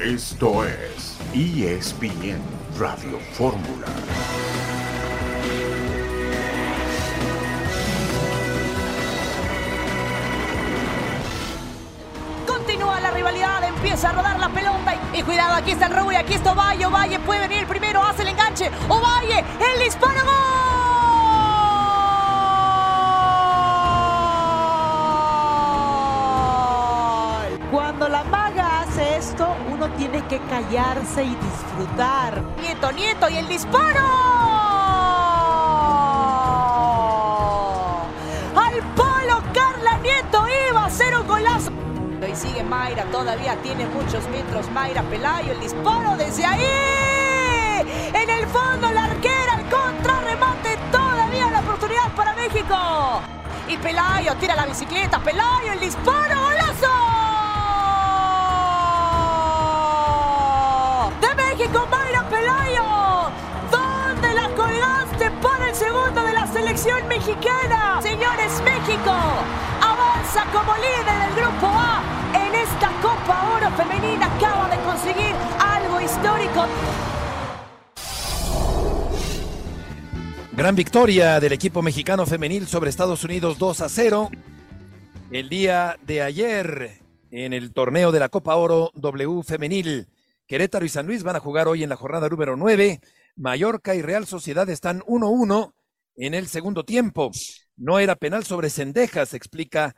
Esto es ESPN Radio Fórmula. Continúa la rivalidad, empieza a rodar la pelota y, cuidado, aquí está el Rubio, aquí está Ovalle, Ovalle puede venir primero, hace el enganche, Ovalle, el disparo, ¡gol! Tiene que callarse y disfrutar. Nieto, Nieto y el disparo. Al palo Carla Nieto iba un golazo. Y sigue Mayra, todavía tiene muchos metros. Mayra Pelayo, el disparo desde ahí. En el fondo, la arquera, el contrarremate. Todavía la oportunidad para México. Y Pelayo tira la bicicleta. Pelayo, el disparo, selección mexicana? Señores, México avanza como líder del grupo A en esta Copa Oro Femenina. Acaba de conseguir algo histórico. Gran victoria del equipo mexicano femenil sobre Estados Unidos 2 a 0. El día de ayer en el torneo de la Copa Oro W Femenil. Querétaro y San Luis van a jugar hoy en la jornada número 9. Mallorca y Real Sociedad están 1-1 en el segundo tiempo. No era penal sobre Cendejas, explica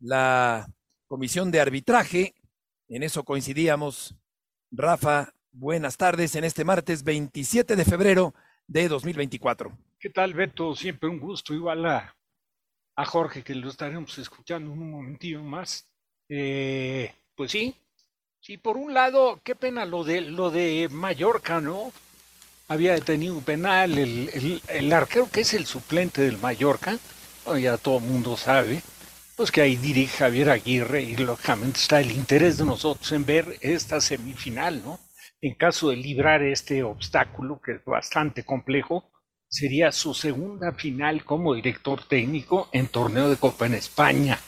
la comisión de arbitraje. En eso coincidíamos. Rafa, buenas tardes en este martes 27 de febrero de 2024. ¿Qué tal, Beto? Siempre un gusto. Igual a, a Jorge, que lo estaremos escuchando un momentillo más. Eh, pues sí, sí, por un lado, qué pena lo de, lo de Mallorca, ¿no? Había detenido un penal, el, el, el arquero que es el suplente del Mallorca, ya todo el mundo sabe, pues que ahí dirige Javier Aguirre y lógicamente está el interés de nosotros en ver esta semifinal, ¿no? En caso de librar este obstáculo, que es bastante complejo, sería su segunda final como director técnico en torneo de Copa en España.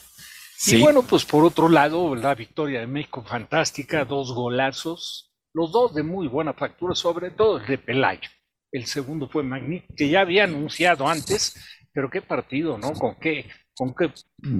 Sí. Y bueno, pues por otro lado, la victoria de México fantástica, dos golazos, los dos de muy buena factura, sobre todo el de Pelayo. El segundo fue magnífico, que ya había anunciado antes, pero qué partido, ¿no? Con qué, con qué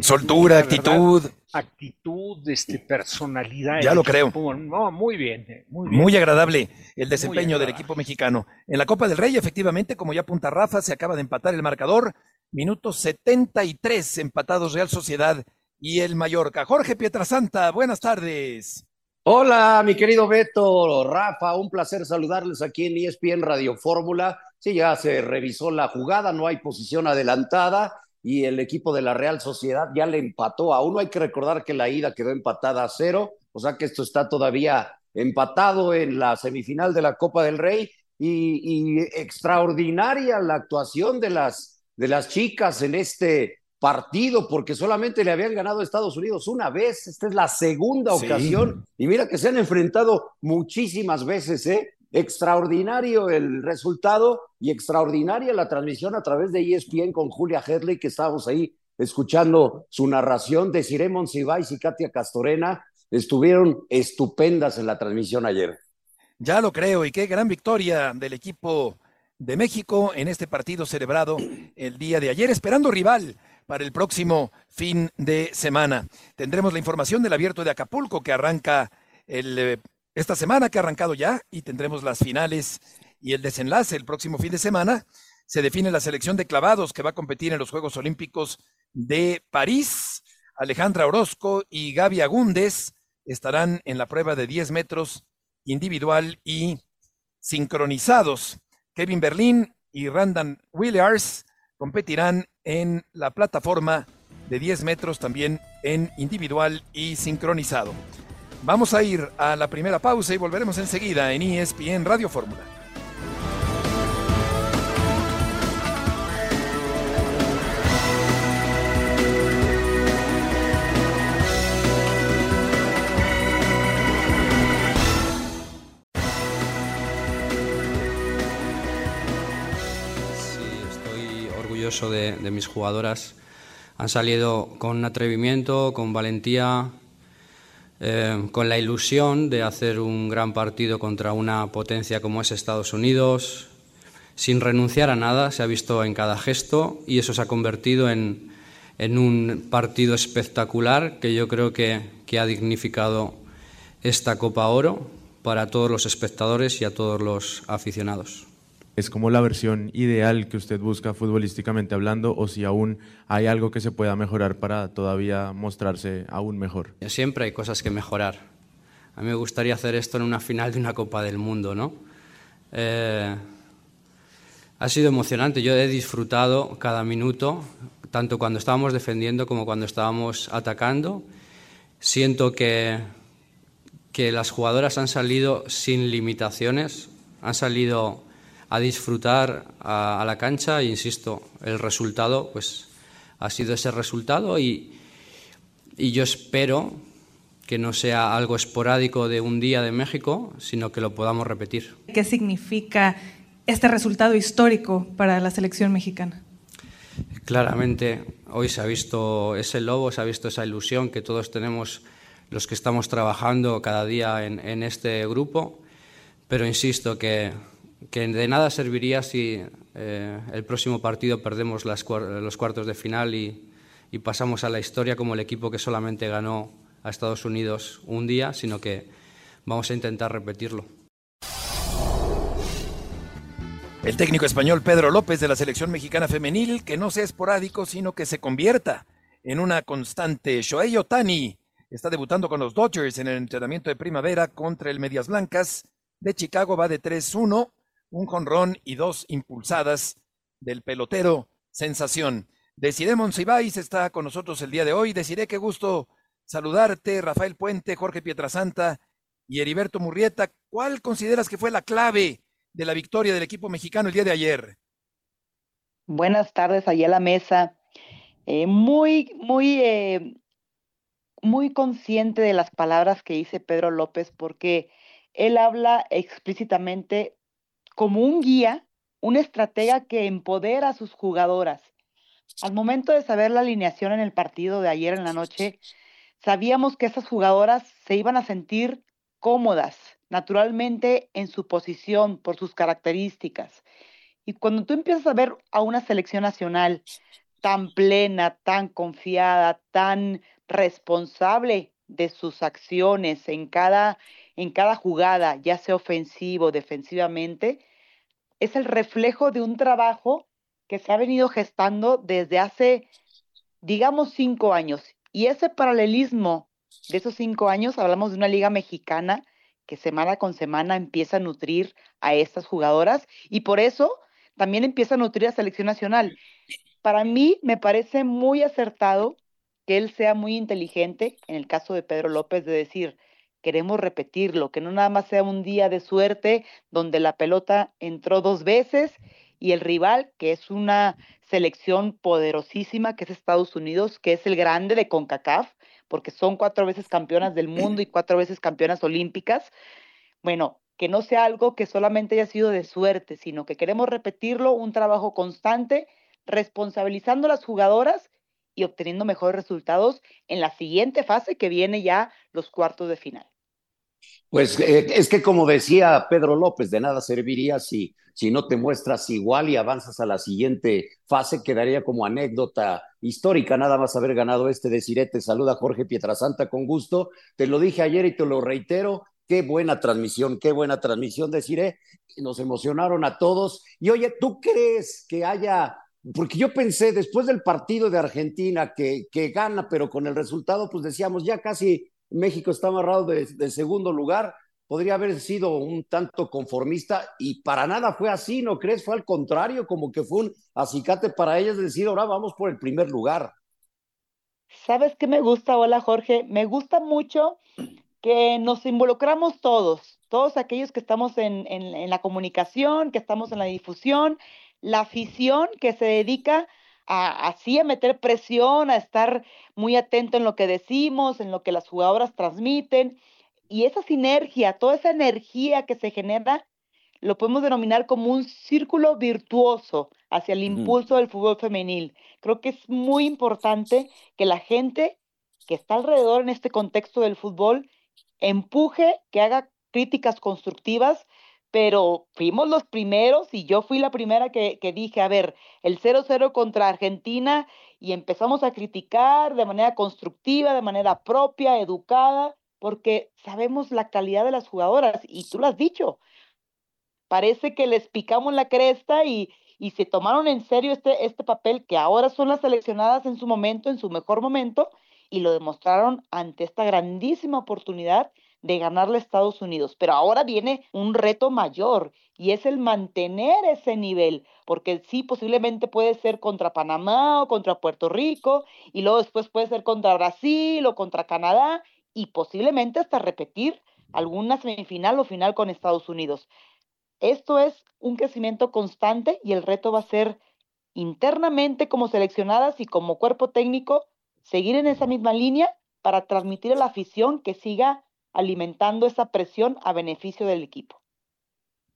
Soltura, verdad, actitud, actitud, este, personalidad. Ya lo creo. No, muy bien, eh, muy bien. Muy agradable el desempeño del equipo mexicano. En la Copa del Rey, efectivamente, como ya apunta Rafa, se acaba de empatar el marcador. Minuto 73 empatados Real Sociedad y el Mallorca. Jorge Pietrasanta, buenas tardes. Hola, mi querido Beto, Rafa, un placer saludarles aquí en ESPN Radio Fórmula. Sí, ya se revisó la jugada, no hay posición adelantada y el equipo de la Real Sociedad ya le empató a uno. Hay que recordar que la ida quedó empatada a cero, o sea que esto está todavía empatado en la semifinal de la Copa del Rey y, y extraordinaria la actuación de las, de las chicas en este partido, porque solamente le habían ganado a Estados Unidos una vez, esta es la segunda Sí. ocasión, y mira que se han enfrentado muchísimas veces, ¿eh? Extraordinario el resultado y extraordinaria la transmisión a través de ESPN con Julia Hedley, que estábamos ahí escuchando su narración de Ciremon Sibais y Katia Castorena, estuvieron estupendas en la transmisión ayer. Ya lo creo, y qué gran victoria del equipo de México en este partido celebrado el día de ayer, esperando rival para el próximo fin de semana. Tendremos la información del abierto de Acapulco que arranca el, eh, esta semana, que ha arrancado ya, y tendremos las finales y el desenlace el próximo fin de semana. Se define la selección de clavados que va a competir en los Juegos Olímpicos de París. Alejandra Orozco y Gaby Agúndez estarán en la prueba de 10 metros individual y sincronizados. Kevin Berlín y Randan Williams competirán en la plataforma de 10 metros también en individual y sincronizado. Vamos a ir a la primera pausa y volveremos enseguida en ESPN Radio Fórmula. De mis jugadoras. Han salido con atrevimiento, con valentía, eh, con la ilusión de hacer un gran partido contra una potencia como es Estados Unidos, sin renunciar a nada, se ha visto en cada gesto y eso se ha convertido en, en un partido espectacular que yo creo que, que ha dignificado esta Copa Oro para todos los espectadores y a todos los aficionados. ¿Es como la versión ideal que usted busca futbolísticamente hablando o si aún hay algo que se pueda mejorar para todavía mostrarse aún mejor? Siempre hay cosas que mejorar. A mí me gustaría hacer esto en una final de una Copa del Mundo, ¿no? Eh, ha sido emocionante, yo he disfrutado cada minuto, tanto cuando estábamos defendiendo como cuando estábamos atacando. Siento que, que las jugadoras han salido sin limitaciones, han salido a disfrutar a, a, la cancha e insisto, el resultado pues ha sido ese resultado y, y yo espero que no sea algo esporádico de un día de México, sino que lo podamos repetir. ¿Qué significa este resultado histórico para la selección mexicana? Claramente, hoy se ha visto ese lobo, se ha visto esa ilusión que todos tenemos los que estamos trabajando cada día en, en este grupo, pero insisto que que de nada serviría si eh, el próximo partido perdemos los cuartos de final y, y, pasamos a la historia como el equipo que solamente ganó a Estados Unidos un día, sino que vamos a intentar repetirlo. El técnico español Pedro López de la selección mexicana femenil, que no sea esporádico, sino que se convierta en una constante. Shohei Otani está debutando con los Dodgers en el entrenamiento de primavera contra el Medias Blancas de Chicago, va de 3-1 un jonrón y dos impulsadas del pelotero sensación. Desiree Monsiváis está con nosotros el día de hoy. Desiree, qué gusto saludarte. Rafael Puente, Jorge Pietrasanta y Heriberto Murrieta. ¿Cuál consideras que fue la clave de la victoria del equipo mexicano el día de ayer? Buenas tardes, allá a la mesa. Eh, muy, muy, eh, muy consciente de las palabras que dice Pedro López, porque él habla explícitamente como un guía, una estratega que empodera a sus jugadoras. Al momento de saber la alineación en el partido de ayer en la noche, sabíamos que esas jugadoras se iban a sentir cómodas, naturalmente en su posición, por sus características. Y cuando tú empiezas a ver a una selección nacional tan plena, tan confiada, tan responsable de sus acciones en cada en cada jugada, ya sea ofensivo o defensivamente, es el reflejo de un trabajo que se ha venido gestando desde hace, digamos, cinco años. Y ese paralelismo de esos cinco años, hablamos de una liga mexicana que semana con semana empieza a nutrir a estas jugadoras y por eso también empieza a nutrir a selección nacional. Para mí me parece muy acertado que él sea muy inteligente, en el caso de Pedro López, de decir, queremos repetirlo, que no nada más sea un día de suerte donde la pelota entró dos veces y el rival, que es una selección poderosísima, que es Estados Unidos, que es el grande de CONCACAF, porque son cuatro veces campeonas del mundo y cuatro veces campeonas olímpicas. Bueno, que no sea algo que solamente haya sido de suerte, sino que queremos repetirlo, un trabajo constante, responsabilizando a las jugadoras y obteniendo mejores resultados en la siguiente fase que viene ya los cuartos de final. Pues eh, es que como decía Pedro López, de nada serviría si, si no te muestras igual y avanzas a la siguiente fase, quedaría como anécdota histórica nada más haber ganado este de Sirete. Saluda Jorge Pietrasanta con gusto. Te lo dije ayer y te lo reitero. Qué buena transmisión, qué buena transmisión de Siré. Nos emocionaron a todos. Y oye, ¿tú crees que haya porque yo pensé después del partido de Argentina que, que, gana, pero con el resultado, pues decíamos, ya casi México está amarrado de, segundo lugar, podría haber sido un tanto conformista y para nada fue así, ¿no crees? Fue al contrario, como que fue un acicate para ellas decir, ahora vamos por el primer lugar. ¿Sabes qué me gusta? Hola Jorge, me gusta mucho que nos involucramos todos, todos aquellos que estamos en la comunicación, que estamos en la difusión, la afición que se dedica a, así a meter presión, a estar muy atento en lo que decimos, en lo que las jugadoras transmiten. Y esa sinergia, toda esa energía que se genera, lo podemos denominar como un círculo virtuoso hacia el impulso del fútbol femenil. Creo que es muy importante que la gente que está alrededor en este contexto del fútbol, empuje, que haga críticas constructivas, pero fuimos los primeros y yo fui la primera que, que dije, a ver, el 0-0 contra Argentina y empezamos a criticar de manera constructiva, de manera propia, educada, porque sabemos la calidad de las jugadoras y tú lo has dicho. Parece que les picamos la cresta y, y se tomaron en serio este, este papel que ahora son las seleccionadas en su momento, en su mejor momento, y lo demostraron ante esta grandísima oportunidad de ganarle a Estados Unidos. Pero ahora viene un reto mayor y es el mantener ese nivel, porque sí, posiblemente puede ser contra Panamá o contra Puerto Rico y luego después puede ser contra Brasil o contra Canadá y posiblemente hasta repetir alguna semifinal o final con Estados Unidos. Esto es un crecimiento constante y el reto va a ser internamente como seleccionadas y como cuerpo técnico seguir en esa misma línea para transmitir a la afición que siga alimentando esa presión a beneficio del equipo.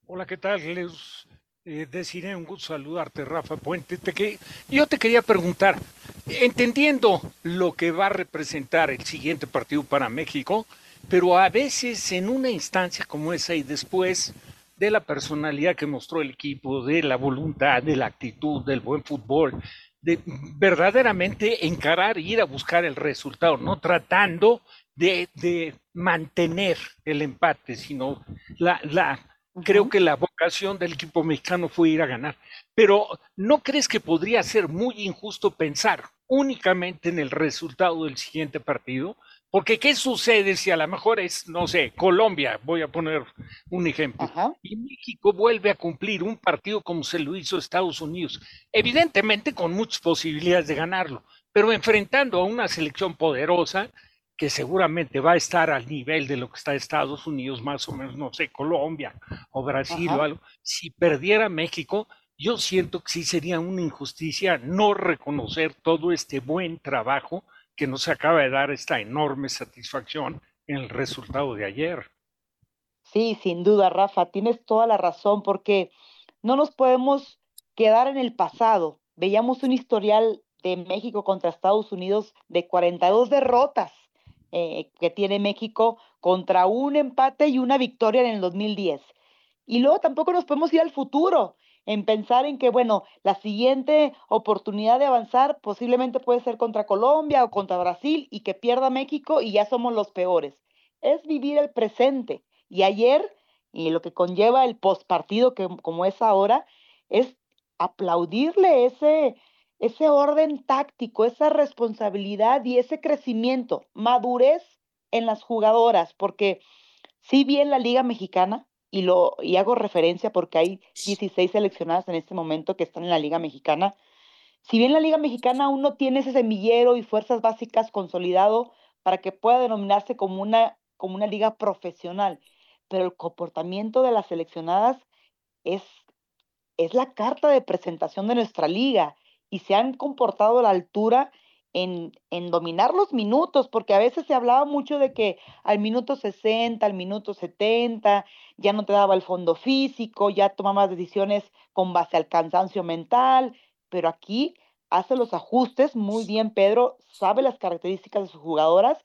Hola, ¿qué tal? Les eh, deciré un gusto saludarte, Rafa Puente. yo te quería preguntar, entendiendo lo que va a representar el siguiente partido para México, pero a veces en una instancia como esa y después de la personalidad que mostró el equipo, de la voluntad, de la actitud, del buen fútbol, de verdaderamente encarar, ir a buscar el resultado, no tratando de, mantener el empate, sino la, la creo que la vocación del equipo mexicano fue ir a ganar. Pero ¿no crees que podría ser muy injusto pensar únicamente en el resultado del siguiente partido? Porque ¿qué sucede si a lo mejor es, no sé, Colombia, voy a poner un ejemplo, y México vuelve a cumplir un partido como se lo hizo Estados Unidos, evidentemente con muchas posibilidades de ganarlo, pero enfrentando a una selección poderosa que seguramente va a estar al nivel de lo que está Estados Unidos, más o menos, no sé, Colombia o Brasil o algo, si perdiera México, yo siento que sí sería una injusticia no reconocer todo este buen trabajo que nos acaba de dar esta enorme satisfacción en el resultado de ayer. Sí, sin duda, Rafa, tienes toda la razón, porque no nos podemos quedar en el pasado. Veíamos un historial de México contra Estados Unidos de 42 derrotas eh, que tiene México contra un empate y una victoria en el 2010. Y luego tampoco nos podemos ir al futuro en pensar en que, bueno, la siguiente oportunidad de avanzar posiblemente puede ser contra Colombia o contra Brasil y que pierda México y ya somos los peores. Es vivir el presente. Y ayer, y lo que conlleva el postpartido que como es ahora, es aplaudirle ese, ese orden táctico, esa responsabilidad y ese crecimiento, madurez en las jugadoras, porque si bien la Liga Mexicana, y, lo, y hago referencia porque hay 16 seleccionadas en este momento que están en la Liga Mexicana, si bien la Liga Mexicana aún no tiene ese semillero y fuerzas básicas consolidado para que pueda denominarse como una, como una liga profesional, pero el comportamiento de las seleccionadas es, es la carta de presentación de nuestra liga y se han comportado a la altura en, en, dominar los minutos, porque a veces se hablaba mucho de que al minuto 60, al minuto 70, ya no te daba el fondo físico, ya tomabas decisiones con base al cansancio mental, pero aquí hace los ajustes muy bien, Pedro, sabe las características de sus jugadoras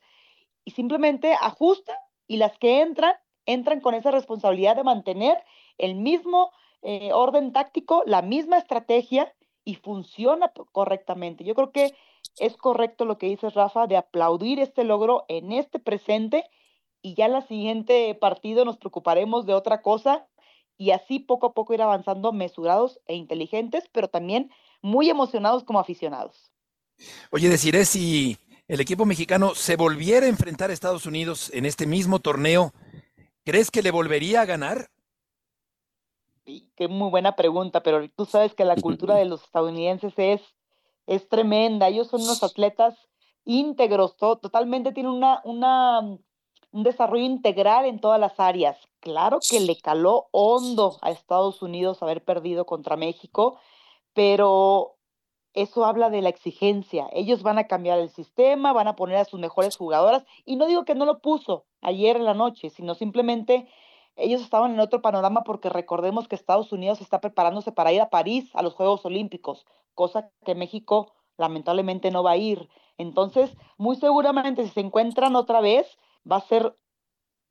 y simplemente ajusta y las que entran, entran con esa responsabilidad de mantener el mismo eh, orden táctico, la misma estrategia y funciona correctamente. Yo creo que es correcto lo que dice Rafa de aplaudir este logro en este presente y ya en la siguiente partido nos preocuparemos de otra cosa y así poco a poco ir avanzando mesurados e inteligentes, pero también muy emocionados como aficionados. Oye, deciré si el equipo mexicano se volviera a enfrentar a Estados Unidos en este mismo torneo, ¿crees que le volvería a ganar? Qué muy buena pregunta, pero tú sabes que la cultura de los estadounidenses es, es tremenda. Ellos son unos atletas íntegros, totalmente tienen una, una, un desarrollo integral en todas las áreas. Claro que le caló hondo a Estados Unidos haber perdido contra México, pero eso habla de la exigencia. Ellos van a cambiar el sistema, van a poner a sus mejores jugadoras, y no digo que no lo puso ayer en la noche, sino simplemente ellos estaban en otro panorama porque recordemos que Estados Unidos está preparándose para ir a París a los Juegos Olímpicos, cosa que México lamentablemente no va a ir. Entonces, muy seguramente si se encuentran otra vez, va a ser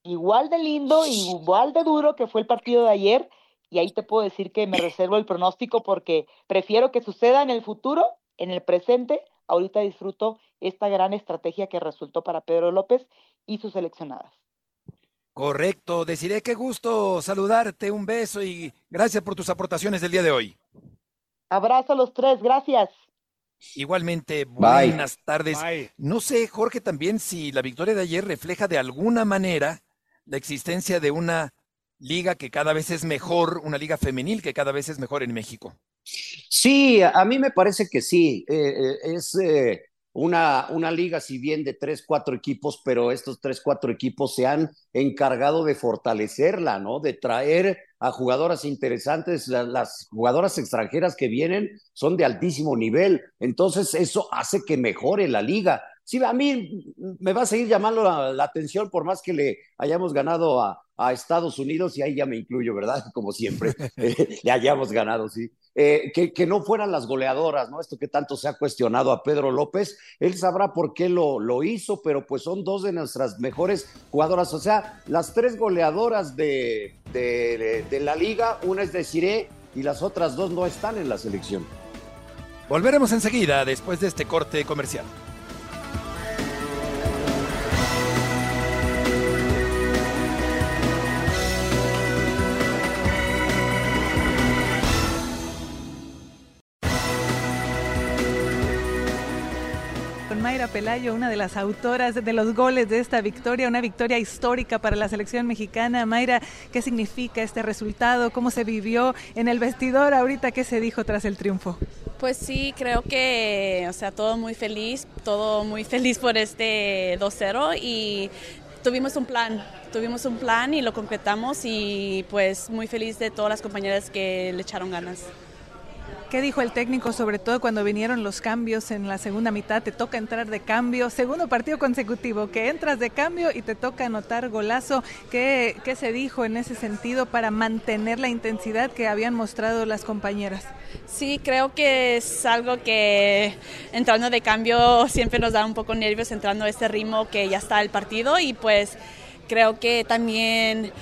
igual de lindo, igual de duro que fue el partido de ayer. Y ahí te puedo decir que me reservo el pronóstico porque prefiero que suceda en el futuro, en el presente. Ahorita disfruto esta gran estrategia que resultó para Pedro López y sus seleccionadas. Correcto, deciré qué gusto saludarte, un beso y gracias por tus aportaciones del día de hoy. Abrazo a los tres, gracias. Igualmente, buenas tardes. No sé, Jorge, también si la victoria de ayer refleja de alguna manera la existencia de una liga que cada vez es mejor, una liga femenil que cada vez es mejor en México. Sí, a mí me parece que sí. Eh, eh, es eh, una, una liga, si bien de tres, cuatro equipos, pero estos tres, cuatro equipos se han encargado de fortalecerla, ¿no? De traer a jugadoras interesantes. las jugadoras extranjeras que vienen son de altísimo nivel. Entonces, eso hace que mejore la liga. Sí, a mí me va a seguir llamando la, atención por más que le hayamos ganado a, a, Estados Unidos y ahí ya me incluyo, ¿verdad? Como siempre, le hayamos ganado, sí. Eh, que, no fueran las goleadoras, ¿no? Esto que tanto se ha cuestionado a Pedro López, él sabrá por qué lo, lo hizo, pero pues son dos de nuestras mejores jugadoras, o sea, las tres goleadoras de, de, de la liga, una es de Cire y las otras dos no están en la selección. Volveremos enseguida después de este corte comercial. Mayra Pelayo, una de las autoras de los goles de esta victoria, una victoria histórica para la selección mexicana. Mayra, ¿qué significa este resultado? ¿Cómo se vivió en el vestidor ahorita? ¿Qué se dijo tras el triunfo? Pues sí, creo que, o sea, todo muy feliz, todo muy feliz por este 2-0 y tuvimos un plan, tuvimos un plan y lo concretamos y pues muy feliz de todas las compañeras que le echaron ganas. ¿Qué dijo el técnico, sobre todo cuando vinieron los cambios en la segunda mitad? Te toca entrar de cambio, segundo partido consecutivo, que entras de cambio y te toca anotar golazo. ¿Qué, qué se dijo en ese sentido para mantener la intensidad que habían mostrado las compañeras? Sí, creo que es algo que entrando de cambio siempre nos da un poco nervios entrando a este ritmo que ya está el partido y pues creo que también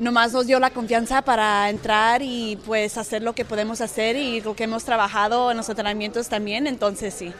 nomás nos dio la confianza para entrar y pues hacer lo que podemos hacer y lo que hemos trabajado en los entrenamientos también, entonces sí.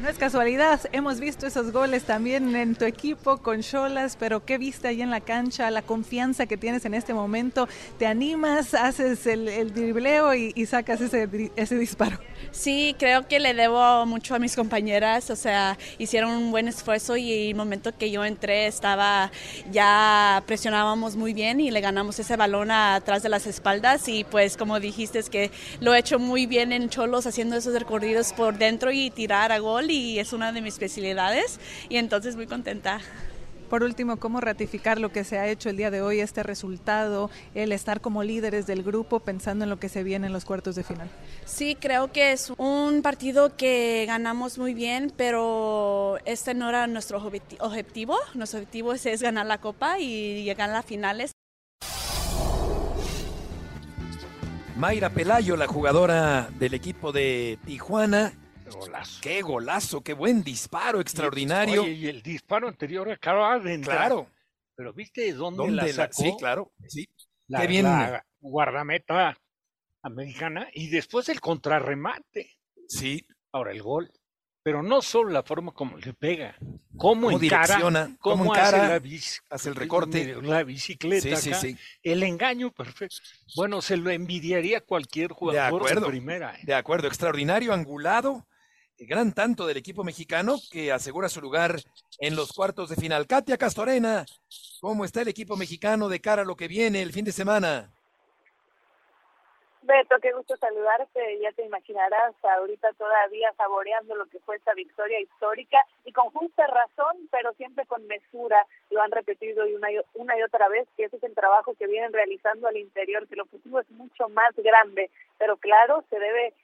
No es casualidad, hemos visto esos goles también en tu equipo con Cholas, pero ¿qué viste ahí en la cancha? La confianza que tienes en este momento, ¿te animas, haces el, el dribleo y, sacas ese, ese disparo? Sí, creo que le debo mucho a mis compañeras, o sea, hicieron un buen esfuerzo y el momento que yo entré estaba, ya presionábamos muy bien y le ganamos ese balón atrás de las espaldas y pues como dijiste es que lo he hecho muy bien en Cholos haciendo esos recorridos por dentro y tirar a gol y es una de mis especialidades y entonces muy contenta. Por último, ¿cómo ratificar lo que se ha hecho el día de hoy, este resultado, el estar como líderes del grupo pensando en lo que se viene en los cuartos de final? Sí, creo que es un partido que ganamos muy bien, pero este no era nuestro objetivo. Nuestro objetivo es, ganar la copa y llegar a las finales. Mayra Pelayo, la jugadora del equipo de Tijuana, Qué golazo, qué buen disparo, extraordinario. Y, el disparo anterior acaba de entrar. Claro. Pero viste dónde, la sacó. sí, claro. Sí. La, qué bien. guardameta americana y después el contrarremate. Sí. Ahora el gol. Pero no solo la forma como le pega, cómo, ¿Cómo direcciona, cómo, hace, la hace el recorte, la bicicleta, sí, sí, el engaño perfecto. Bueno, se lo envidiaría cualquier jugador de, de primera. ¿eh? De acuerdo, extraordinario, angulado, gran tanto del equipo mexicano que asegura su lugar en los cuartos de final. Katia Castorena, ¿cómo está el equipo mexicano de cara a lo que viene el fin de semana? Beto, qué gusto saludarte. Ya te imaginarás ahorita todavía saboreando lo que fue esta victoria histórica y con justa razón, pero siempre con mesura. Lo han repetido una, y una y otra vez que ese es el trabajo que vienen realizando al interior, que el objetivo es mucho más grande, pero claro, se debe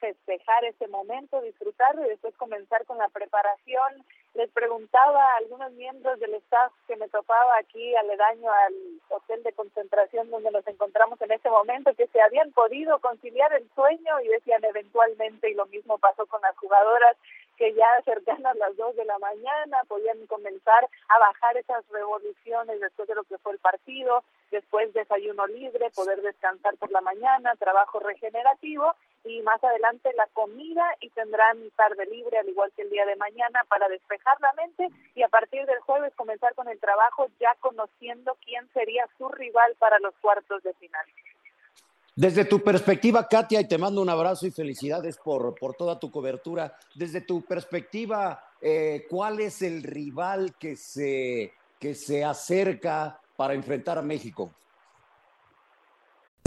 festejar ese momento, disfrutarlo y después comenzar con la preparación. Les preguntaba a algunos miembros del staff que me topaba aquí aledaño al hotel de concentración donde nos encontramos en ese momento que se habían podido conciliar el sueño y decían eventualmente, y lo mismo pasó con las jugadoras, que ya cercanas las 2 de la mañana podían comenzar a bajar esas revoluciones después de lo que fue el partido, después desayuno libre, poder descansar por la mañana, trabajo regenerativo y más adelante la comida y tendrán tarde libre al igual que el día de mañana para despejar la mente y a partir del jueves comenzar con el trabajo ya conociendo quién sería su rival para los cuartos de final. Desde tu perspectiva, Katia, y te mando un abrazo y felicidades por, por toda tu cobertura. Desde tu perspectiva, eh, ¿cuál es el rival que se, que se acerca para enfrentar a México?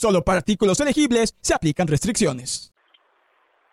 Solo para artículos elegibles se aplican restricciones.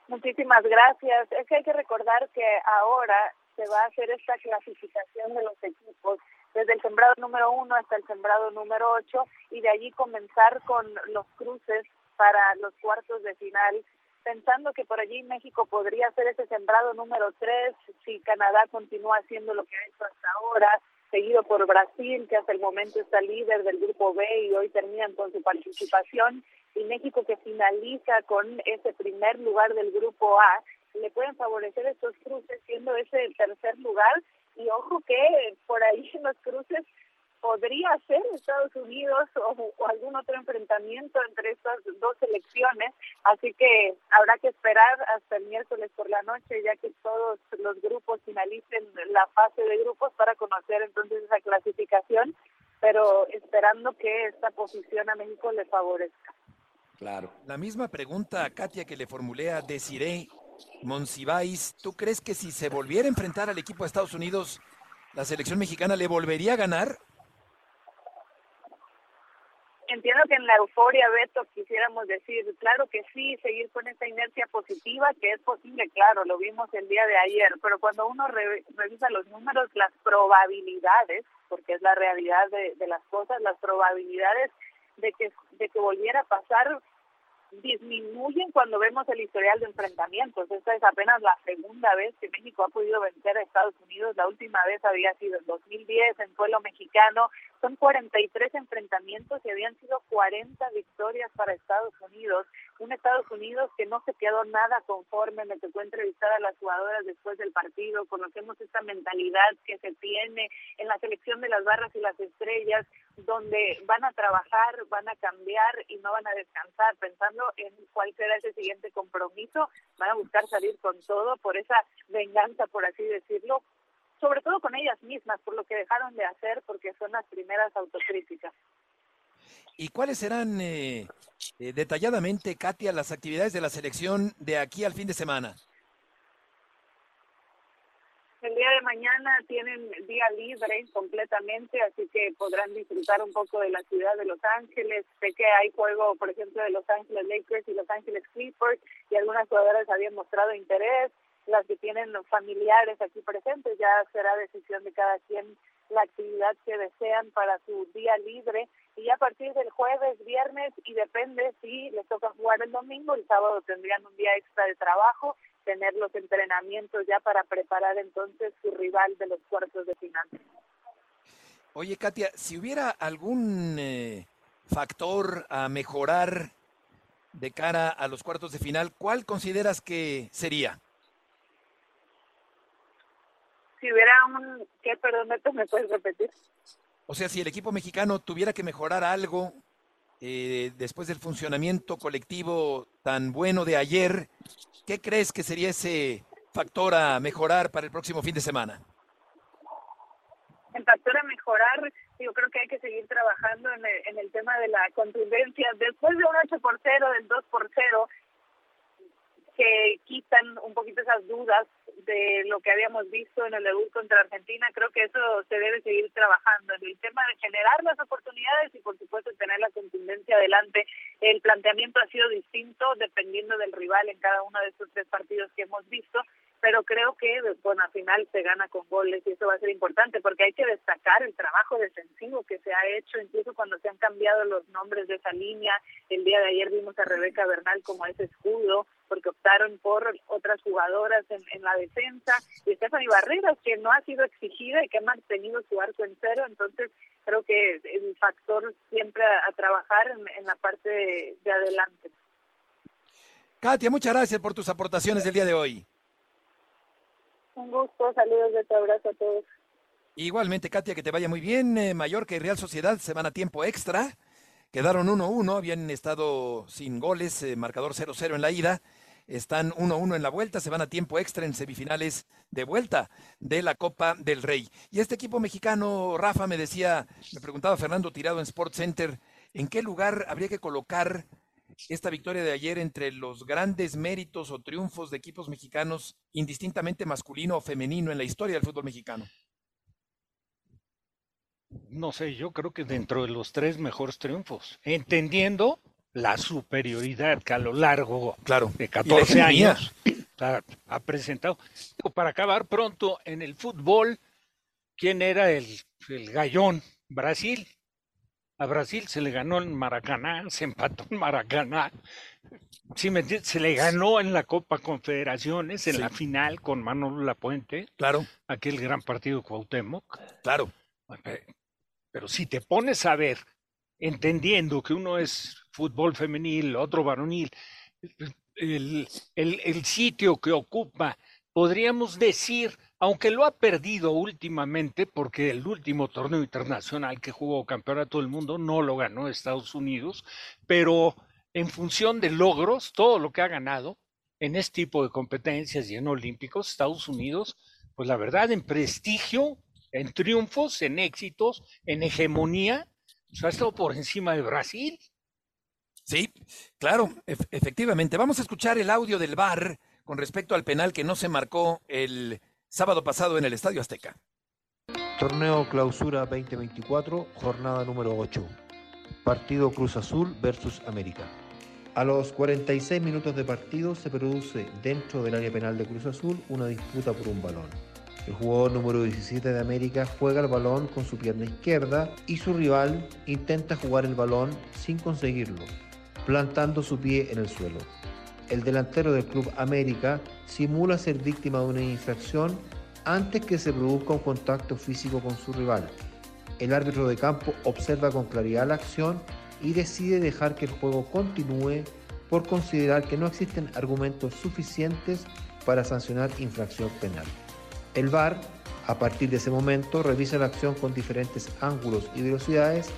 Muchísimas gracias. Es que hay que recordar que ahora se va a hacer esta clasificación de los equipos desde el sembrado número uno hasta el sembrado número ocho y de allí comenzar con los cruces para los cuartos de final pensando que por allí México podría ser ese sembrado número tres si Canadá continúa haciendo lo que ha hecho hasta ahora, seguido por Brasil, que hasta el momento está líder del grupo B y hoy terminan con su participación, y México que finaliza con ese primer lugar del grupo A, le pueden favorecer estos cruces siendo ese tercer lugar. Y ojo que por ahí en los cruces podría ser Estados Unidos o, algún otro enfrentamiento entre estas dos elecciones, así que habrá que esperar hasta el miércoles por la noche ya que todos los grupos finalicen la fase de grupos para conocer entonces esa clasificación, pero esperando que esta posición a México le favorezca. Claro. La misma pregunta a Katia que le formulé a Desiree Monsiváis, ¿tú crees que si se volviera a enfrentar al equipo de Estados Unidos, la selección mexicana le volvería a ganar entiendo que en la euforia, Beto, quisiéramos decir, claro que sí, seguir con esta inercia positiva, que es posible, claro, lo vimos el día de ayer, pero cuando uno revisa los números, las probabilidades, porque es la realidad de, de las cosas, las probabilidades de que, de que volviera a pasar disminuyen cuando vemos el historial de enfrentamientos. Esta es apenas la segunda vez que México ha podido vencer a Estados Unidos. La última vez había sido en 2010 en suelo mexicano. Son 43 enfrentamientos y habían sido 40 victorias para Estados Unidos. Un Estados Unidos que no se quedó nada conforme. Me tocó entrevistar a las jugadoras después del partido. Conocemos esta mentalidad que se tiene en la selección de las barras y las estrellas, donde van a trabajar, van a cambiar y no van a descansar pensando en cuál será ese siguiente compromiso. Van a buscar salir con todo por esa venganza, por así decirlo, sobre todo con ellas mismas, por lo que dejaron de hacer, porque son las primeras autocríticas. ¿Y cuáles serán eh, eh, detalladamente, Katia, las actividades de la selección de aquí al fin de semana? El día de mañana tienen día libre completamente, así que podrán disfrutar un poco de la ciudad de Los Ángeles. Sé que hay juego, por ejemplo, de Los Ángeles Lakers y Los Ángeles Clippers, y algunas jugadoras habían mostrado interés. Las que tienen familiares aquí presentes, ya será decisión de cada quien la actividad que desean para su día libre. Y a partir del jueves, viernes, y depende si les toca jugar el domingo, el sábado tendrían un día extra de trabajo tener los entrenamientos ya para preparar entonces su rival de los cuartos de final. Oye, Katia, si hubiera algún eh, factor a mejorar de cara a los cuartos de final, ¿cuál consideras que sería? Si hubiera un... ¿Qué? Perdón, ¿me puedes repetir? O sea, si el equipo mexicano tuviera que mejorar algo eh, después del funcionamiento colectivo tan bueno de ayer, ¿qué crees que sería ese factor a mejorar para el próximo fin de semana? El factor a mejorar. Yo creo que hay que seguir trabajando en el, en el tema de la contundencia. Después de un 8 por 0, del 2 por 0, que quitan un poquito esas dudas de lo que habíamos visto en el debut contra Argentina, creo que eso se debe seguir trabajando en el tema de generar las oportunidades y por supuesto tener la contundencia adelante. El planteamiento ha sido distinto dependiendo del rival en cada uno de estos tres partidos que hemos visto, pero creo que bueno al final se gana con goles y eso va a ser importante porque hay que destacar el trabajo defensivo que se ha hecho incluso cuando se han cambiado los nombres de esa línea el día de ayer vimos a Rebeca Bernal como ese escudo porque optaron por otras jugadoras en, la defensa y Stephanie Barreras que no ha sido exigida y que ha mantenido su arco en cero entonces creo que es el factor siempre a, trabajar en, la parte de adelante Katia, muchas gracias por tus aportaciones del día de hoy. Un gusto, saludos de tu abrazo a todos. Igualmente, Katia, que te vaya muy bien. Eh, Mallorca y Real Sociedad se van a tiempo extra. Quedaron 1-1, habían estado sin goles, eh, marcador 0-0 en la ida. Están 1-1 en la vuelta, se van a tiempo extra en semifinales de vuelta de la Copa del Rey. Y este equipo mexicano, Rafa, me decía, me preguntaba Fernando Tirado en Sports Center, ¿en qué lugar habría que colocar esta victoria de ayer entre los grandes méritos o triunfos de equipos mexicanos, indistintamente masculino o femenino en la historia del fútbol mexicano? No sé, yo creo que dentro de los tres mejores triunfos, entendiendo la superioridad que a lo largo claro. de 14 años ha, presentado. Para acabar pronto en el fútbol, ¿quién era el, el gallón? Brasil. A Brasil se le ganó en Maracaná, se empató en Maracaná. Sí, se le ganó en la Copa Confederaciones, en la final con Manolo Lapuente. Claro. Aquel gran partido Cuauhtémoc. Claro. Pero si te pones a ver, entendiendo que uno es fútbol femenil, otro varonil, el, el sitio que ocupa, podríamos decir aunque lo ha perdido últimamente, porque el último torneo internacional que jugó campeonato del mundo no lo ganó Estados Unidos, pero en función de logros, todo lo que ha ganado en este tipo de competencias y en olímpicos, Estados Unidos, pues la verdad, en prestigio, en triunfos, en éxitos, en hegemonía, pues ha estado por encima de Brasil. Sí, claro, efectivamente. Vamos a escuchar el audio del VAR con respecto al penal que no se marcó el sábado pasado en el Estadio Azteca. Torneo Clausura 2024, jornada número 8. Partido Cruz Azul versus América. A los 46 minutos de partido se produce dentro del área penal de Cruz Azul una disputa por un balón. El jugador número 17 de América juega el balón con su pierna izquierda y su rival intenta jugar el balón sin conseguirlo, plantando su pie en el suelo el delantero del Club América simula ser víctima de una infracción antes que se produzca un contacto físico con su rival. El árbitro de campo observa con claridad la acción y decide dejar que el juego continúe por considerar que no existen argumentos suficientes para sancionar infracción penal. El VAR, a partir de ese momento, revisa la acción con diferentes ángulos y velocidades,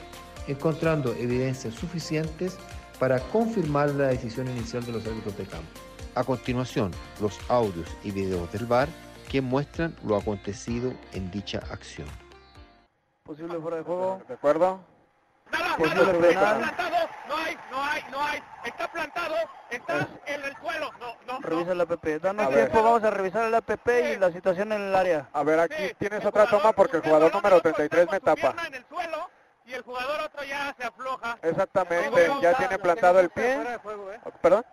encontrando evidencias suficientes para confirmar la decisión inicial de los árbitros de campo. A continuación, los audios y videos del VAR que muestran lo acontecido en dicha acción. Posible fuera de juego. ¿De acuerdo? Posible penal. No hay, no hay, no hay. Está plantado, está en el suelo. No, no. Revisa el APP. Danos tiempo, vamos a revisar el APP y la situación en el área. A ver, aquí tienes otra toma porque el jugador número 33 me tapa. En el suelo y el jugador otro ya se afloja. Exactamente, ya tiene plantado el pie. ¿eh? ¿Perdón?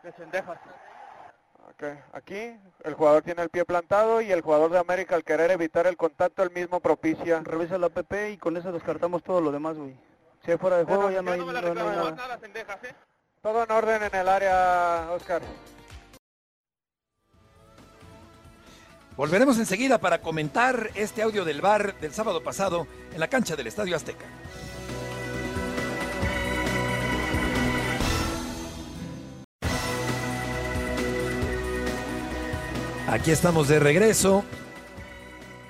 Okay. Aquí el jugador tiene el pie plantado y el jugador de América al querer evitar el contacto el mismo propicia. Revisa la PP y con eso descartamos todo lo demás, güey. Si hay fuera de juego ya no, hay, nada. ¿eh? Todo en orden en el área, Oscar. Volveremos enseguida para comentar este audio del bar del sábado pasado en la cancha del Estadio Azteca. Aquí estamos de regreso.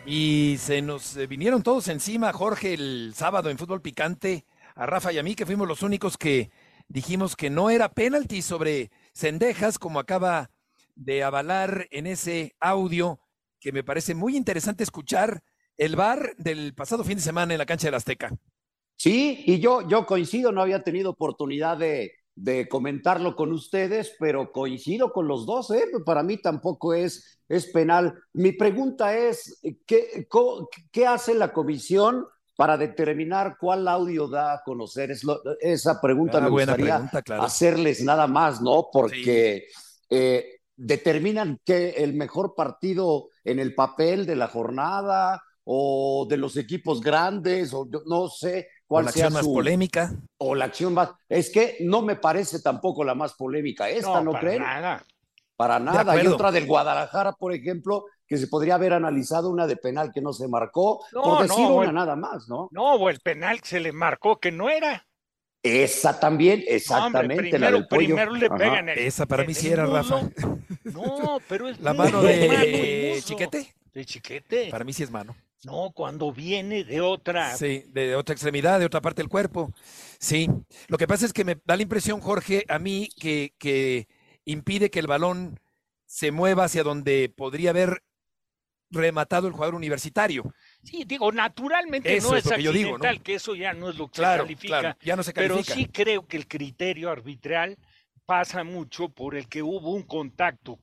Y se nos eh, vinieron todos encima, Jorge, el sábado en Fútbol Picante, a Rafa y a mí, que fuimos los únicos que dijimos que no era penalti sobre Cendejas, como acaba de avalar en ese audio, que me parece muy interesante escuchar el bar del pasado fin de semana en la cancha del Azteca. Sí, y yo, yo coincido, no había tenido oportunidad de, de comentarlo con ustedes, pero coincido con los dos, ¿eh? para mí tampoco es, es penal. Mi pregunta es, ¿qué, ¿qué hace la comisión para determinar cuál audio da a conocer? Es esa pregunta me gustaría hacerles nada más, ¿no? Porque eh, determinan que el mejor partido en el papel de la jornada o de los equipos grandes, o no sé cuál la sea acción más polémica. O la acción más. Es que no me parece tampoco la más polémica esta, ¿no, para creen? Nada. Para nada. Hay otra del Guadalajara, por ejemplo, que se podría haber analizado una de penal que no se marcó, por decir una nada más, ¿no? No, o el penal que se le marcó que no era. Esa también, exactamente. No, hombre, la del primero le pegan el, Esa para mí sí era, Rafa. No, pero es La mano de. Chiquete. De chiquete. Para mí sí es mano. No, cuando viene de otra. Sí, de otra extremidad, de otra parte del cuerpo. Sí. Lo que pasa es que me da la impresión, Jorge, a mí que, que impide que el balón se mueva hacia donde podría haber rematado el jugador universitario. Sí, digo, naturalmente Eso no es es, lo que yo digo, ¿no? que eso ya no es lo que Claro, se califica. claro, ya no se Pero califica. sí creo que el criterio arbitral pasa mucho por el que hubo un contacto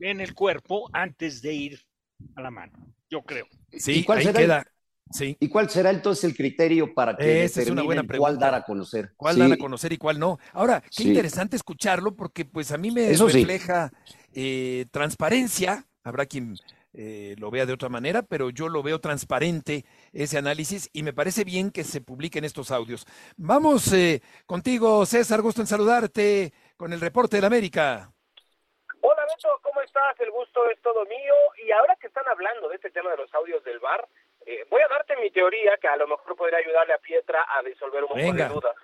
en el cuerpo antes de ir a la mano. Yo creo. Sí, ¿Y cuál ahí será queda. el- Sí. ¿Y cuál será entonces el criterio para que Esa es una buena determinen cuál pregunta. dar a conocer? ¿Cuál Sí. dan a conocer y cuál no? Ahora, qué Sí. interesante escucharlo porque pues a mí me Eso sí. refleja eh, transparencia. Habrá quien eh, lo vea de otra manera, pero yo lo veo transparente ese análisis y me parece bien que se publiquen estos audios. Vamos eh, contigo, César, gusto en saludarte con el reporte de la América. Hola Beto, ¿cómo estás? El gusto es todo mío. Y ahora que están hablando de este tema de los audios del bar, eh, voy a darte mi teoría que a lo mejor podría ayudarle a Pietra a disolver un poco de dudas.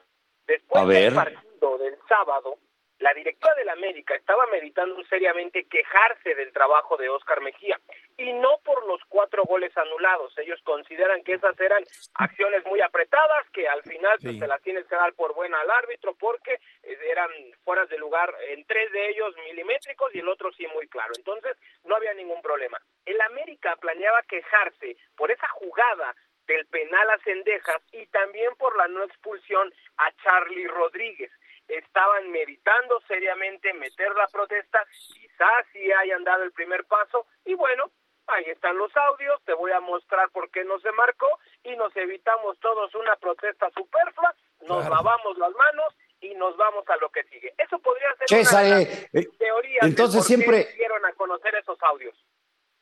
Después A ver. del partido del sábado, la directora del América estaba meditando seriamente quejarse del trabajo de Oscar Mejía y no por los cuatro goles anulados. Ellos consideran que esas eran acciones muy apretadas que al final pues, se las tienes que dar por buena al árbitro porque eh, eran fueras de lugar en tres de ellos milimétricos y el otro sí muy claro. Entonces no había ningún problema. El América planeaba quejarse por esa jugada del penal a Cendejas y también por la no expulsión a Charlie Rodríguez. Estaban meditando seriamente meter la protesta, quizás sí hayan dado el primer paso y bueno, ahí están los audios, te voy a mostrar por qué no se marcó y nos evitamos todos una protesta superflua, nos Claro. lavamos las manos y nos vamos a lo que sigue. Eso podría ser César, una de eh, las eh, teorías de entonces qué siempre- dieron a conocer esos audios.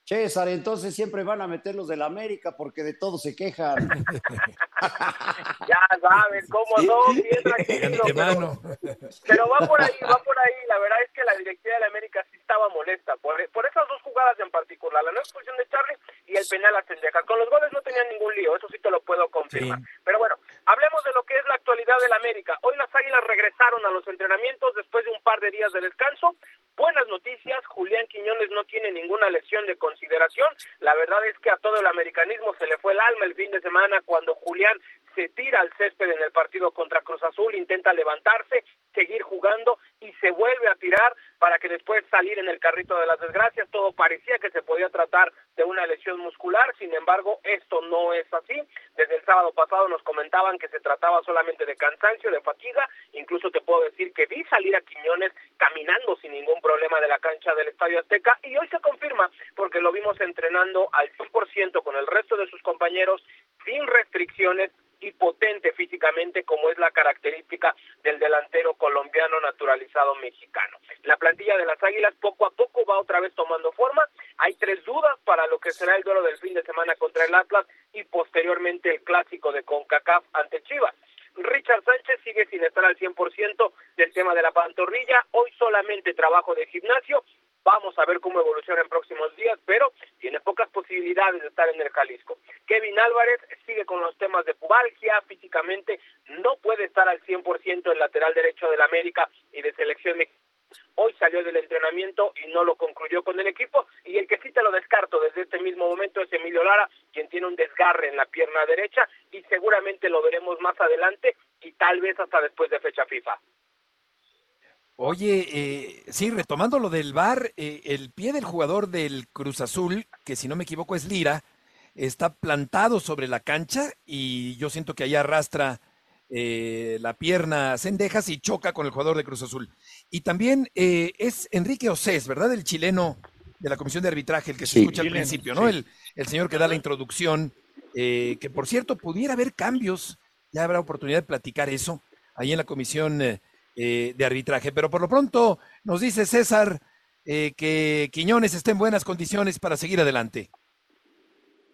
César, entonces siempre van a meter los de la América porque de todo se quejan. Ya saben cómo son, bien tranquilo, pero, pero va por ahí, va por ahí. La verdad es que la directiva de la América sí estaba molesta por, por esas dos jugadas en particular, la no expulsión de Charlie y el penal a Cendejas. Con los goles no tenían ningún lío, eso sí te lo puedo confirmar. Pero bueno, hablemos de lo que es la actualidad del América. Hoy las Águilas regresaron a los entrenamientos después de un par de días de descanso. Buenas noticias, Julián Quiñones ninguna lesión de consideración. La verdad es que a todo el americanismo se le fue el alma el fin de semana cuando Julián se tira al césped en el partido contra Cruz Azul, intenta levantarse, seguir jugando y se vuelve a tirar para que después salir en el carrito de las desgracias. Todo parecía que se podía tratar de una lesión muscular, sin embargo, esto no es así. Desde el sábado pasado nos comentaban que se trataba solamente de cansancio, de fatiga, incluso te puedo decir que vi salir a Quiñones caminando sin ningún problema de la del Estadio Azteca y hoy se confirma porque lo vimos entrenando al 100% con el resto de sus compañeros sin restricciones y potente físicamente como es la característica del delantero colombiano naturalizado mexicano. La plantilla de las Águilas poco a poco va otra vez tomando forma. Hay tres dudas para lo que será el duelo del fin de semana contra el Atlas y posteriormente el clásico de CONCACAF ante Chivas. Richard Sánchez sigue sin estar al 100% del tema de la pantorrilla. Hoy solamente trabajo de gimnasio. Vamos a ver cómo evoluciona en próximos días, pero tiene pocas posibilidades de estar en el Jalisco. Kevin Álvarez sigue con los temas de pubalgia, físicamente no puede estar al 100% el lateral derecho del América y de selección. Hoy salió del entrenamiento y no lo concluyó con el equipo. Y el que sí te lo descarto desde este mismo momento es Emilio Lara, quien tiene un desgarre en la pierna derecha y seguramente lo veremos más adelante tal vez hasta después de fecha FIFA. Oye, eh, sí, retomando lo del VAR, eh, el pie del jugador del Cruz Azul, que si no me equivoco es Lira, está plantado sobre la cancha y yo siento que ahí arrastra eh, la pierna Cendejas y choca con el jugador de Cruz Azul. Y también eh, es Enrique Océs, ¿verdad? El chileno de la Comisión de Arbitraje, el que se escucha al principio, ¿no? El, el, señor que da la introducción, eh, que por cierto pudiera haber cambios, ya habrá oportunidad de platicar eso ahí en la Comisión de Arbitraje. Pero por lo pronto nos dice César que Quiñones está en buenas condiciones para seguir adelante.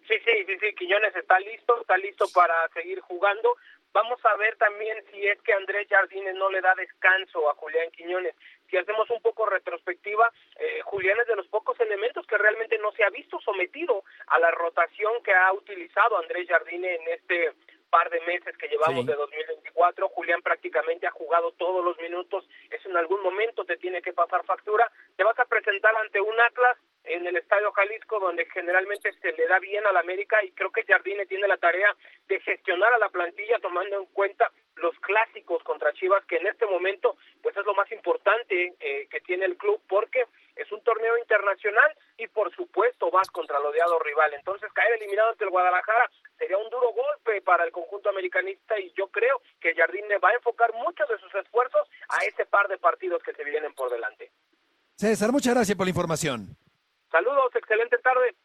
Sí, sí, sí, sí, Quiñones está listo, está listo para seguir jugando. Vamos a ver también si es que Andrés Jardines no le da descanso a Julián Quiñones. Si hacemos un poco retrospectiva, eh, Julián es de los pocos elementos que realmente no se ha visto sometido a la rotación que ha utilizado Andrés Jardines en este par de meses que llevamos de 2024. Julián prácticamente ha jugado todos los minutos. Eso en algún momento te tiene que pasar factura. Te vas a presentar ante un Atlas en el Estadio Jalisco, donde generalmente se le da bien al América y creo que Jardine tiene la tarea de gestionar a la plantilla tomando en cuenta los clásicos contra Chivas, que en este momento pues es lo más importante eh, que tiene el club porque es un torneo internacional y por supuesto vas contra el odiado rival. Entonces caer eliminado ante el Guadalajara sería un duro golpe para el conjunto americanista y yo creo que Jardine va a enfocar muchos de sus esfuerzos a ese par de partidos que se vienen por delante. César, muchas gracias por la información. Saludos, excelente tarde.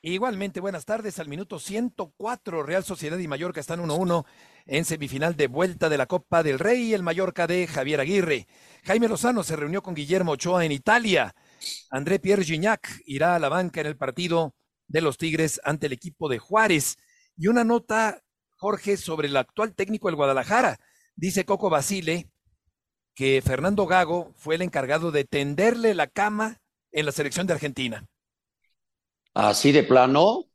Igualmente, buenas tardes. Al minuto 104, Real Sociedad y Mallorca están 1-1 en semifinal de vuelta de la Copa del Rey. El Mallorca de Javier Aguirre. Jaime Lozano se reunió con Guillermo Ochoa en Italia. André Pierre Gignac irá a la banca en el partido de los Tigres ante el equipo de Juárez. Y una nota, Jorge, sobre el actual técnico del Guadalajara. Dice Coco Basile que Fernando Gago fue el encargado de tenderle la cama en la selección de Argentina. Así de plano.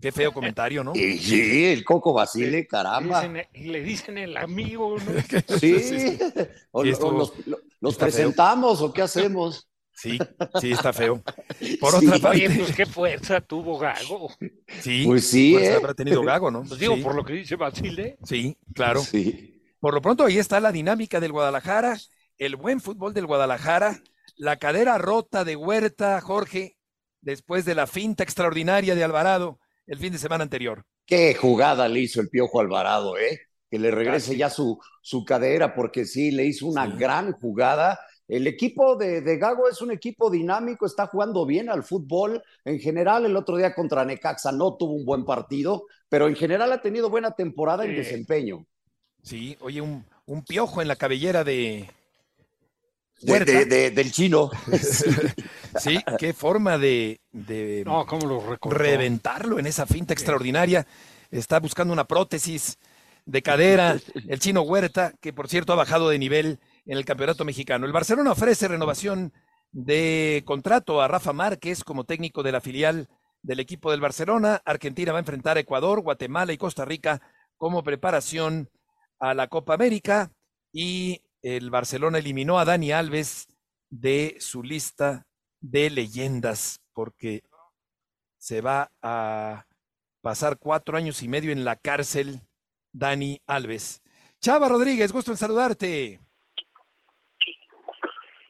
Qué feo comentario, ¿no? sí, el Coco Basile, caramba. y le dicen el amigo, ¿no? Sí, o, los, presentamos o qué hacemos. Sí, sí, está feo. Por otra parte. pues qué fuerza tuvo Gago. Sí, pues sí. ¿eh? habrá tenido Gago, ¿no? Pues digo, por lo que dice Basile. Sí, claro. Sí. Por lo pronto, ahí está la dinámica del Guadalajara, el buen fútbol del Guadalajara, la cadera rota de Huerta, Jorge, después de la finta extraordinaria de Alvarado el fin de semana anterior. Qué jugada le hizo el Piojo Alvarado, ¿eh? Que le regrese ya su, su cadera, porque sí, le hizo una gran jugada. El equipo de, de, Gago es un equipo dinámico, está jugando bien al fútbol. En general, el otro día contra Necaxa no tuvo un buen partido, pero en general ha tenido buena temporada en desempeño. Sí, oye, un, un piojo en la cabellera de, de, del chino. sí, qué forma de, no, ¿cómo lo reventarlo en esa finta extraordinaria. Está buscando una prótesis de cadera. El chino Huerta, que por cierto ha bajado de nivel en el campeonato mexicano. El Barcelona ofrece renovación de contrato a Rafa Márquez como técnico de la filial del equipo del Barcelona. Argentina va a enfrentar a Ecuador, Guatemala y Costa Rica como preparación a la Copa América. Y el Barcelona eliminó a Dani Alves de su lista de leyendas porque se va a pasar cuatro años y medio en la cárcel Dani Alves. Chava Rodríguez, gusto en saludarte.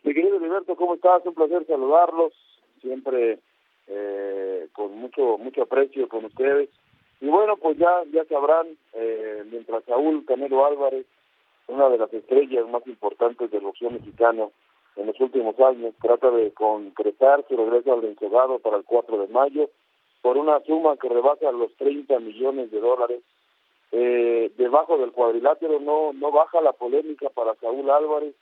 Mi querido Alberto, ¿cómo estás? Un placer saludarlos, siempre eh, con mucho mucho aprecio con ustedes. Y bueno, pues ya ya sabrán, eh, mientras Saúl Canelo Álvarez una de las estrellas más importantes del boxeo mexicano en los últimos años. Trata de concretar su regreso al encegado para el 4 de mayo por una suma que rebasa los 30 millones de dólares. Eh, debajo del cuadrilátero no no baja la polémica para Saúl Álvarez,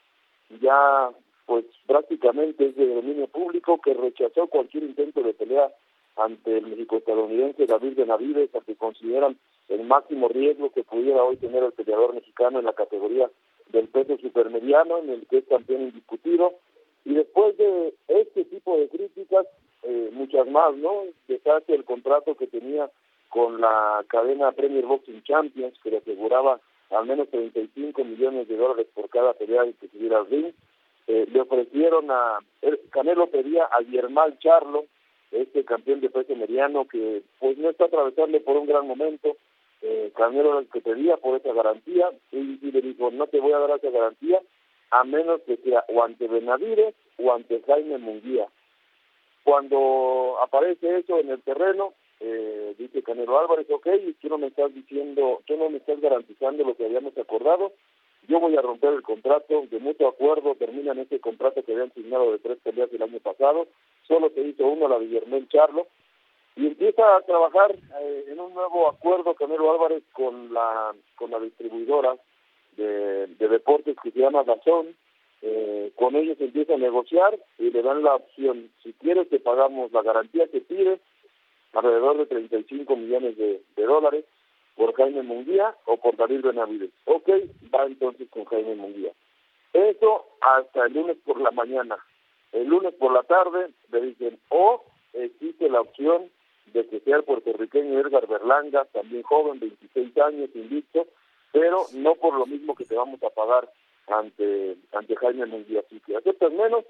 ya pues prácticamente es de dominio público que rechazó cualquier intento de pelea ante el México-estadounidense David Benavides, al que consideran el máximo riesgo que pudiera hoy tener el peleador mexicano en la categoría del peso supermediano, en el que es campeón indiscutido. Y después de este tipo de críticas, eh, muchas más, ¿no? Deshace el contrato que tenía con la cadena Premier Boxing Champions, que le aseguraba al menos 35 millones de dólares por cada pelea que tuviera ring. Eh, le ofrecieron a, Canelo pedía a Guillermal Charlo, este campeón de peso mediano que pues no está atravesando por un gran momento, eh, Canelo el que pedía por esa garantía y, le dijo no te voy a dar esa garantía a menos que sea o ante Benavides o ante Jaime Munguía. Cuando aparece eso en el terreno, eh, dice Canelo Álvarez, ok, tú no me estás diciendo, tú no me estás garantizando lo que habíamos acordado, yo voy a romper el contrato, de mutuo acuerdo terminan ese contrato que habían signado de tres peleas el año pasado, solo se hizo uno, la de Guillermo Charlo, y empieza a trabajar eh, en un nuevo acuerdo Canelo Álvarez con la con la distribuidora de, deportes que se llama Dazón, eh, con ellos empieza a negociar y le dan la opción, si quieres te pagamos la garantía que pide, alrededor de 35 millones de, dólares, por Jaime Munguía o por David Benavides. Ok, va entonces con Jaime Munguía. Eso hasta el lunes por la mañana. El lunes por la tarde le dicen, o existe la opción de que sea el puertorriqueño Edgar Berlanga, también joven, 26 años, invicto, pero no por lo mismo que te vamos a pagar ante ante Jaime Munguía. Si que aceptas menos,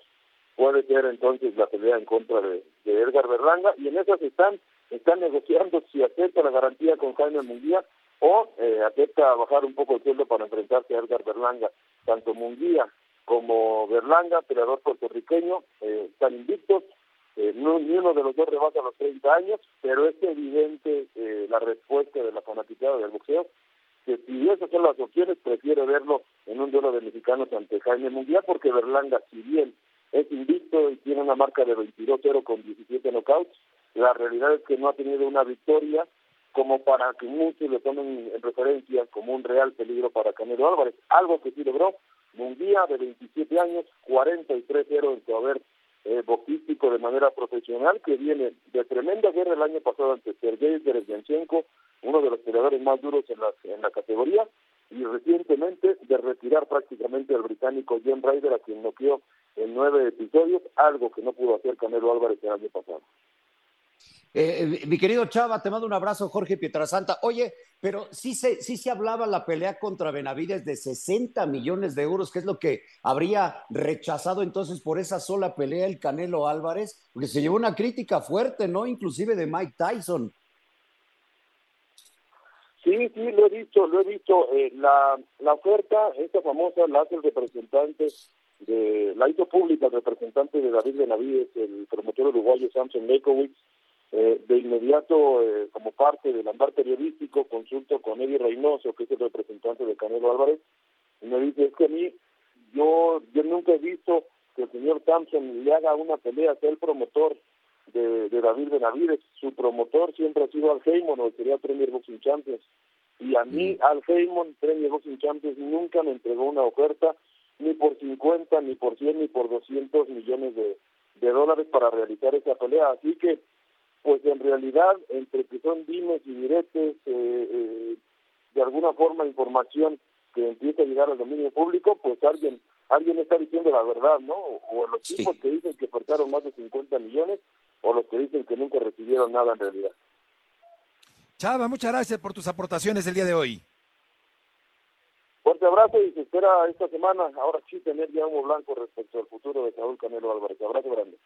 puede ser entonces la pelea en contra de, de Edgar Berlanga, y en esas están están negociando si acepta la garantía con Jaime Munguía o eh, acepta bajar un poco el sueldo para enfrentarse a Edgar Berlanga. Tanto Munguía como Berlanga, peleador puertorriqueño, eh, están invictos, eh, no, ni uno de los dos rebasa los 30 años, pero es evidente eh, la respuesta de la fanaticada del boxeo, que si esas son las opciones, prefiere verlo en un duelo de mexicanos ante Jaime Mundial, porque Berlanga, si bien es invicto y tiene una marca de 22-0 con 17 knockouts, la realidad es que no ha tenido una victoria como para que muchos le tomen en referencia como un real peligro para Canelo Álvarez, algo que sí logró, Munguía de 27 años, 43-0 en su haber eh, boxístico de manera profesional que viene de tremenda guerra el año pasado ante Sergei Derevianchenko, uno de los peleadores más duros en la, en la categoría, y recientemente de retirar prácticamente al británico John Ryder, a quien noqueó en nueve episodios, algo que no pudo hacer Canelo Álvarez el año pasado. Eh, mi querido Chava, te mando un abrazo, Jorge Pietrasanta. Oye, pero sí se, sí se hablaba la pelea contra Benavides de 60 millones de euros, que es lo que habría rechazado entonces por esa sola pelea el Canelo Álvarez, porque se llevó una crítica fuerte, ¿no? Inclusive de Mike Tyson. Sí, sí, lo he visto, lo he visto. Eh, la, la oferta, esta famosa, la hace el representante, de, la hizo pública el representante de David Benavides, el promotor uruguayo Samson Lekowicz, eh, de inmediato, eh, como parte del andar periodístico, consulto con Eddie Reynoso, que es el representante de Canelo Álvarez, y me dice, es que a mí, yo, yo nunca he visto que el señor Thompson le haga una pelea, sea el promotor de, David Benavides. Su promotor siempre ha sido Al Heyman, o sería Premier Boxing Champions. Y a mí, mm. Al Heyman, Premier Boxing Champions, nunca me entregó una oferta, ni por 50, ni por 100, ni por 200 millones de, de dólares para realizar esa pelea. Así que pues en realidad, entre que son dimes y diretes, eh, eh, de alguna forma información que empieza a llegar al dominio público, pues alguien alguien está diciendo la verdad, ¿no? O los tipos que dicen que faltaron más de 50 millones, o los que dicen que nunca recibieron nada en realidad. Chava, muchas gracias por tus aportaciones el día de hoy. Fuerte abrazo y se espera esta semana, ahora sí, tener ya humo blanco respecto al futuro de Saúl Canelo Álvarez. Abrazo grande.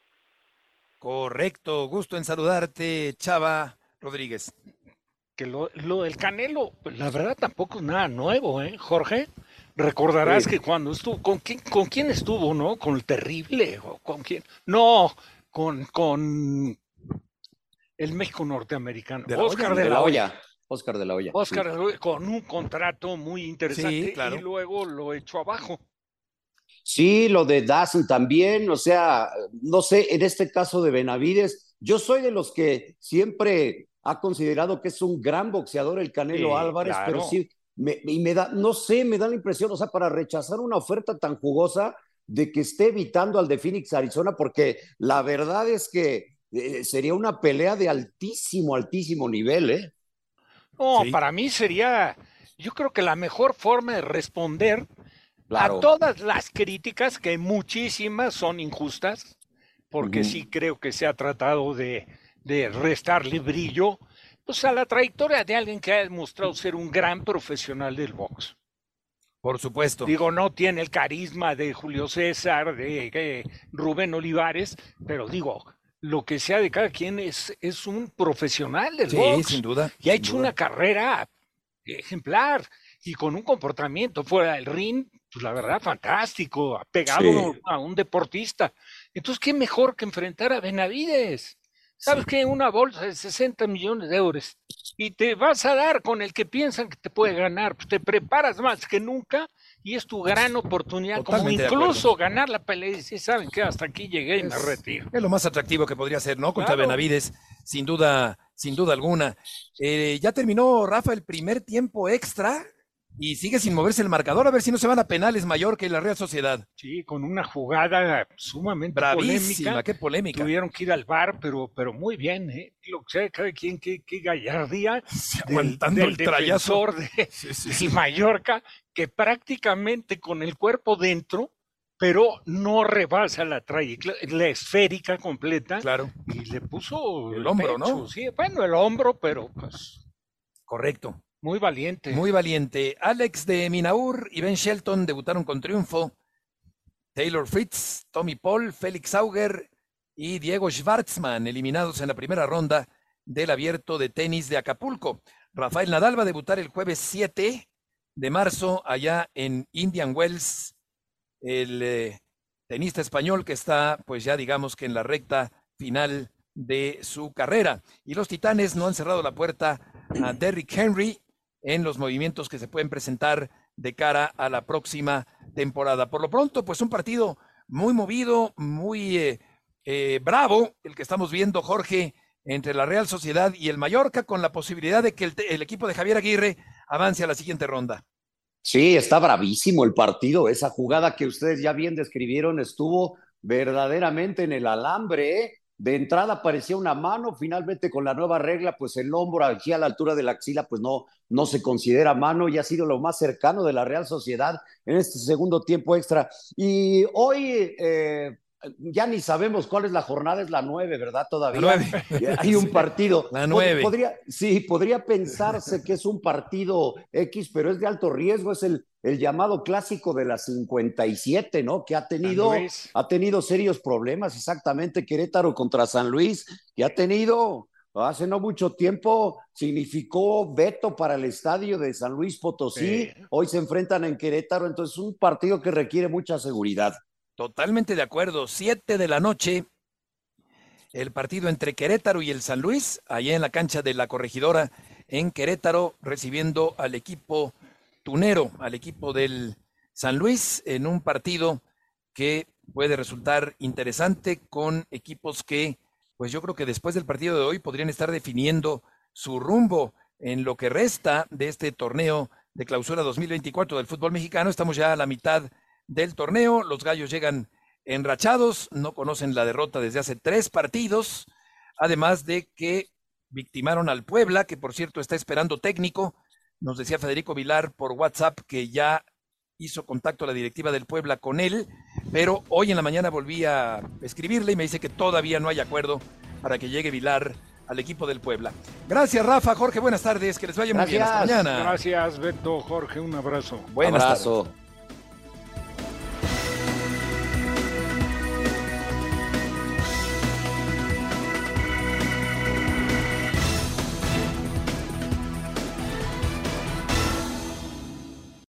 Correcto, gusto en saludarte, Chava Rodríguez. Que lo, lo del Canelo, pues, la verdad tampoco es nada nuevo, ¿eh, Jorge? Recordarás que cuando estuvo, ¿con quién, ¿con quién estuvo, no? ¿Con el terrible? ¿O con quién? No, con, con el México norteamericano. Oscar de, la Hoya. Oscar de la Hoya. Oscar de la Hoya, con un contrato muy interesante y luego lo echó abajo. Sí, lo de Dawson también, o sea, no sé, en este caso de Benavides, yo soy de los que siempre ha considerado que es un gran boxeador el Canelo Álvarez, pero sí, y me da, no sé, me da la impresión, o sea, para rechazar una oferta tan jugosa de que esté evitando al de Phoenix, Arizona, porque la verdad es que eh, sería una pelea de altísimo, altísimo nivel, ¿eh? No, para mí sería, yo creo que la mejor forma de responder a todas las críticas, que muchísimas son injustas, porque sí creo que se ha tratado de, de restarle brillo pues a la trayectoria de alguien que ha demostrado ser un gran profesional del box. Por supuesto. Digo, no tiene el carisma de Julio César, de, Rubén Olivares, pero digo, lo que sea de cada quien es, es un profesional del box. sin duda. Y ha hecho una carrera ejemplar y con un comportamiento fuera del ring pues la verdad, fantástico, ha pegado a un deportista. Entonces, ¿qué mejor que enfrentar a Benavides? ¿Sabes qué? Una bolsa de 60 millones de euros y te vas a dar con el que piensan que te puede ganar. Pues te preparas más que nunca y es tu gran oportunidad, como incluso ganar la pelea y si saben que hasta aquí llegué y me retiro. Es lo más atractivo que podría ser, ¿no? Contra Benavides, sin duda, sin duda alguna. Eh, ya terminó, Rafa, el primer tiempo extra y sigue sin moverse el marcador, a ver si no se van a penales mayor que la Real Sociedad. Sí, con una jugada sumamente Bravísima, qué polémica. Tuvieron que ir al bar, pero, pero muy bien, ¿eh? Lo que sea, cada quien, qué, qué gallardía aguantando el defensor de, Mallorca, que prácticamente con el cuerpo dentro, pero no rebasa la trayectoria, la esférica completa. Claro. Y le puso el, hombro, ¿no? Sí, bueno, el hombro, pero pues. Correcto. Muy valiente. Muy valiente. Alex de Minaur y Ben Shelton debutaron con triunfo. Taylor Fritz, Tommy Paul, Félix Auger y Diego Schwartzman eliminados en la primera ronda del abierto de tenis de Acapulco. Rafael Nadal va a debutar el jueves 7 de marzo allá en Indian Wells. El eh, tenista español que está, pues ya digamos que en la recta final de su carrera. Y los Titanes no han cerrado la puerta a Derrick Henry, en los movimientos que se pueden presentar de cara a la próxima temporada. Por lo pronto, pues un partido muy movido, muy eh, eh, bravo, el que estamos viendo, Jorge, entre la Real Sociedad y el Mallorca, con la posibilidad de que el, el equipo de Javier Aguirre avance a la siguiente ronda. Sí, está bravísimo el partido. Esa jugada que ustedes ya bien describieron estuvo verdaderamente en el alambre. ¿eh? De entrada parecía una mano, finalmente con la nueva regla, pues el hombro aquí a la altura de la axila, pues no, no se considera mano y ha sido lo más cercano de la Real Sociedad en este segundo tiempo extra. Y hoy eh, ya ni sabemos cuál es la jornada, es la nueve, ¿verdad? Todavía hay un partido. La nueve. Podría, sí, podría pensarse que es un partido X, pero es de alto riesgo, es el el llamado clásico de la 57, ¿no? Que ha tenido, ha tenido serios problemas, exactamente, Querétaro contra San Luis, que ha tenido hace no mucho tiempo, significó veto para el estadio de San Luis Potosí, hoy se enfrentan en Querétaro, entonces es un partido que requiere mucha seguridad. Totalmente de acuerdo, siete de la noche, el partido entre Querétaro y el San Luis, allá en la cancha de la corregidora en Querétaro, recibiendo al equipo tunero al equipo del San Luis en un partido que puede resultar interesante con equipos que, pues yo creo que después del partido de hoy podrían estar definiendo su rumbo en lo que resta de este torneo de clausura 2024 del fútbol mexicano. Estamos ya a la mitad del torneo, los gallos llegan enrachados, no conocen la derrota desde hace tres partidos, además de que victimaron al Puebla, que por cierto está esperando técnico, nos decía Federico Vilar por WhatsApp que ya hizo contacto a la directiva del Puebla con él, pero hoy en la mañana volví a escribirle y me dice que todavía no hay acuerdo para que llegue Vilar al equipo del Puebla. Gracias, Rafa, Jorge, buenas tardes, que les vaya muy bien. Hasta mañana. Gracias, Beto, Jorge, un abrazo. Buenas abrazo.